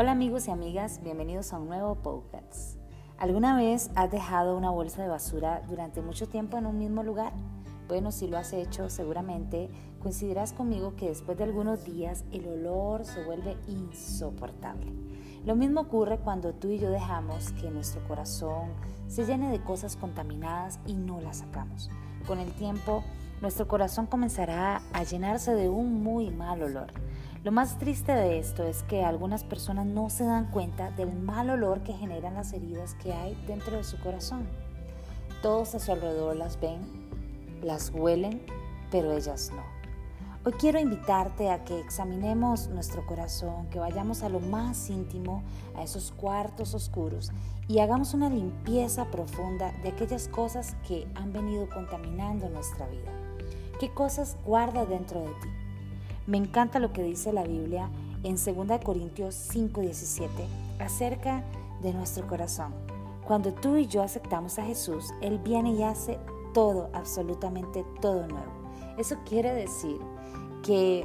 Hola amigos y amigas, bienvenidos a un nuevo podcast. ¿Alguna vez has dejado una bolsa de basura durante mucho tiempo en un mismo lugar? Bueno, si lo has hecho, seguramente coincidirás conmigo que después de algunos días el olor se vuelve insoportable. Lo mismo ocurre cuando tú y yo dejamos que nuestro corazón se llene de cosas contaminadas y no las sacamos. Con el tiempo, nuestro corazón comenzará a llenarse de un muy mal olor. Lo más triste de esto es que algunas personas no se dan cuenta del mal olor que generan las heridas que hay dentro de su corazón. Todos a su alrededor las ven, las huelen, pero ellas no. Hoy quiero invitarte a que examinemos nuestro corazón, que vayamos a lo más íntimo, a esos cuartos oscuros y hagamos una limpieza profunda de aquellas cosas que han venido contaminando nuestra vida. ¿Qué cosas guarda dentro de ti? Me encanta lo que dice la Biblia en 2 Corintios 5:17 acerca de nuestro corazón. Cuando tú y yo aceptamos a Jesús, Él viene y hace todo, absolutamente todo nuevo. Eso quiere decir que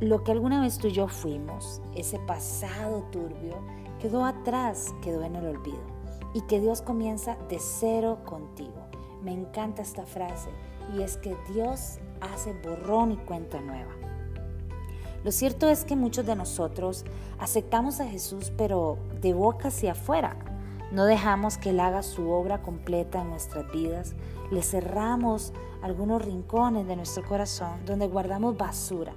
lo que alguna vez tú y yo fuimos, ese pasado turbio, quedó atrás, quedó en el olvido. Y que Dios comienza de cero contigo. Me encanta esta frase y es que Dios hace borrón y cuenta nueva. Lo cierto es que muchos de nosotros aceptamos a Jesús pero de boca hacia afuera. No dejamos que Él haga su obra completa en nuestras vidas. Le cerramos algunos rincones de nuestro corazón donde guardamos basura.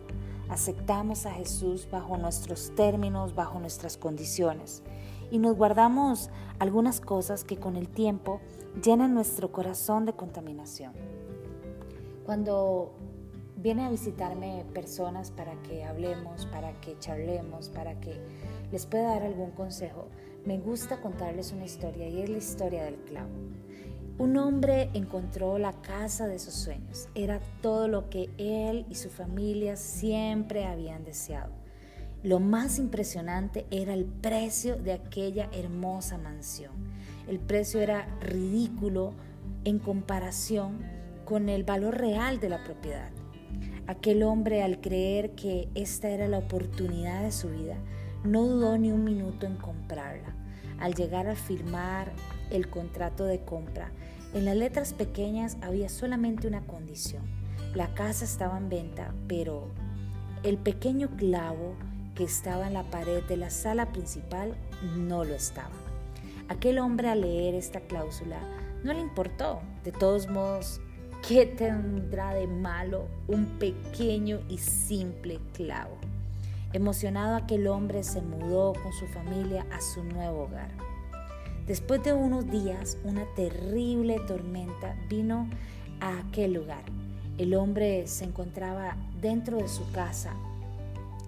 Aceptamos a Jesús bajo nuestros términos, bajo nuestras condiciones. Y nos guardamos algunas cosas que con el tiempo llenan nuestro corazón de contaminación. Cuando viene a visitarme personas para que hablemos, para que charlemos, para que les pueda dar algún consejo, me gusta contarles una historia y es la historia del clavo. Un hombre encontró la casa de sus sueños. Era todo lo que él y su familia siempre habían deseado. Lo más impresionante era el precio de aquella hermosa mansión. El precio era ridículo en comparación con el valor real de la propiedad. Aquel hombre al creer que esta era la oportunidad de su vida, no dudó ni un minuto en comprarla. Al llegar a firmar el contrato de compra, en las letras pequeñas había solamente una condición. La casa estaba en venta, pero el pequeño clavo que estaba en la pared de la sala principal no lo estaba. Aquel hombre al leer esta cláusula no le importó. De todos modos, ¿Qué tendrá de malo un pequeño y simple clavo? Emocionado aquel hombre se mudó con su familia a su nuevo hogar. Después de unos días, una terrible tormenta vino a aquel lugar. El hombre se encontraba dentro de su casa,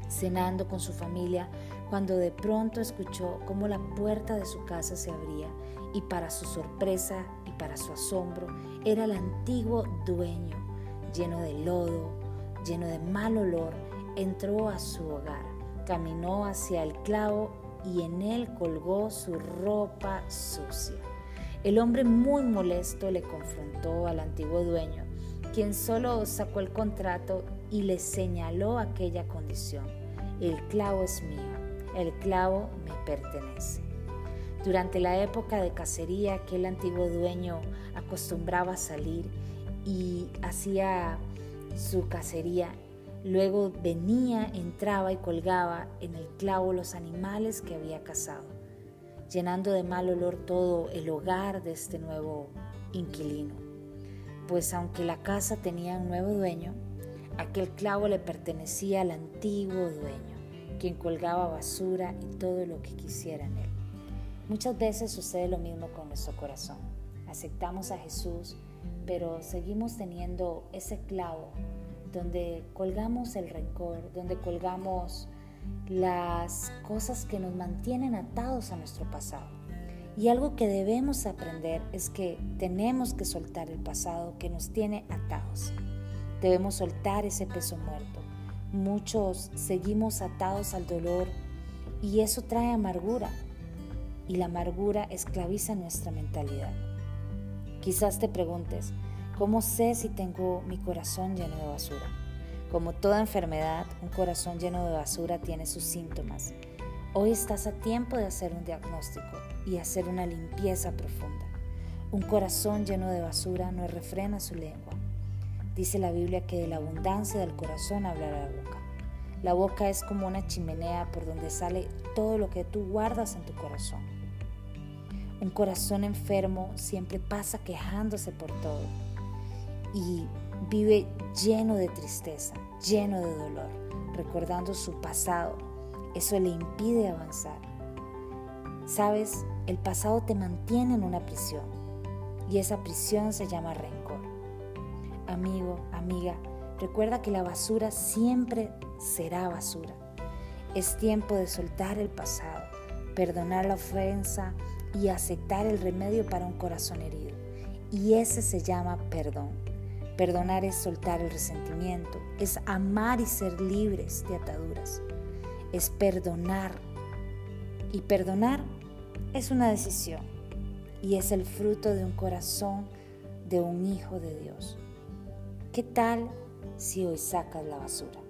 cenando con su familia, cuando de pronto escuchó cómo la puerta de su casa se abría y para su sorpresa y para su asombro era el antiguo dueño, lleno de lodo, lleno de mal olor, entró a su hogar, caminó hacia el clavo y en él colgó su ropa sucia. El hombre muy molesto le confrontó al antiguo dueño, quien solo sacó el contrato y le señaló aquella condición. El clavo es mío, el clavo me pertenece. Durante la época de cacería, aquel antiguo dueño acostumbraba a salir y hacía su cacería. Luego venía, entraba y colgaba en el clavo los animales que había cazado, llenando de mal olor todo el hogar de este nuevo inquilino. Pues aunque la casa tenía un nuevo dueño, aquel clavo le pertenecía al antiguo dueño, quien colgaba basura y todo lo que quisiera en él. Muchas veces sucede lo mismo con nuestro corazón. Aceptamos a Jesús, pero seguimos teniendo ese clavo donde colgamos el rencor, donde colgamos las cosas que nos mantienen atados a nuestro pasado. Y algo que debemos aprender es que tenemos que soltar el pasado que nos tiene atados. Debemos soltar ese peso muerto. Muchos seguimos atados al dolor y eso trae amargura y la amargura esclaviza nuestra mentalidad. Quizás te preguntes, ¿cómo sé si tengo mi corazón lleno de basura? Como toda enfermedad, un corazón lleno de basura tiene sus síntomas. Hoy estás a tiempo de hacer un diagnóstico y hacer una limpieza profunda. Un corazón lleno de basura no refrena su lengua. Dice la Biblia que de la abundancia del corazón hablará la boca. La boca es como una chimenea por donde sale todo lo que tú guardas en tu corazón. Un corazón enfermo siempre pasa quejándose por todo y vive lleno de tristeza, lleno de dolor, recordando su pasado, eso le impide avanzar. Sabes, el pasado te mantiene en una prisión y esa prisión se llama rencor. Amigo, amiga, recuerda que la basura siempre será basura. Es tiempo de soltar el pasado, perdonar la ofensa y aceptar el remedio para un corazón herido. Y ese se llama perdón. Perdonar es soltar el resentimiento, es amar y ser libres de ataduras es perdonar. Y perdonar es una decisión y es el fruto de un corazón de un hijo de Dios. ¿Qué tal si hoy sacas la basura?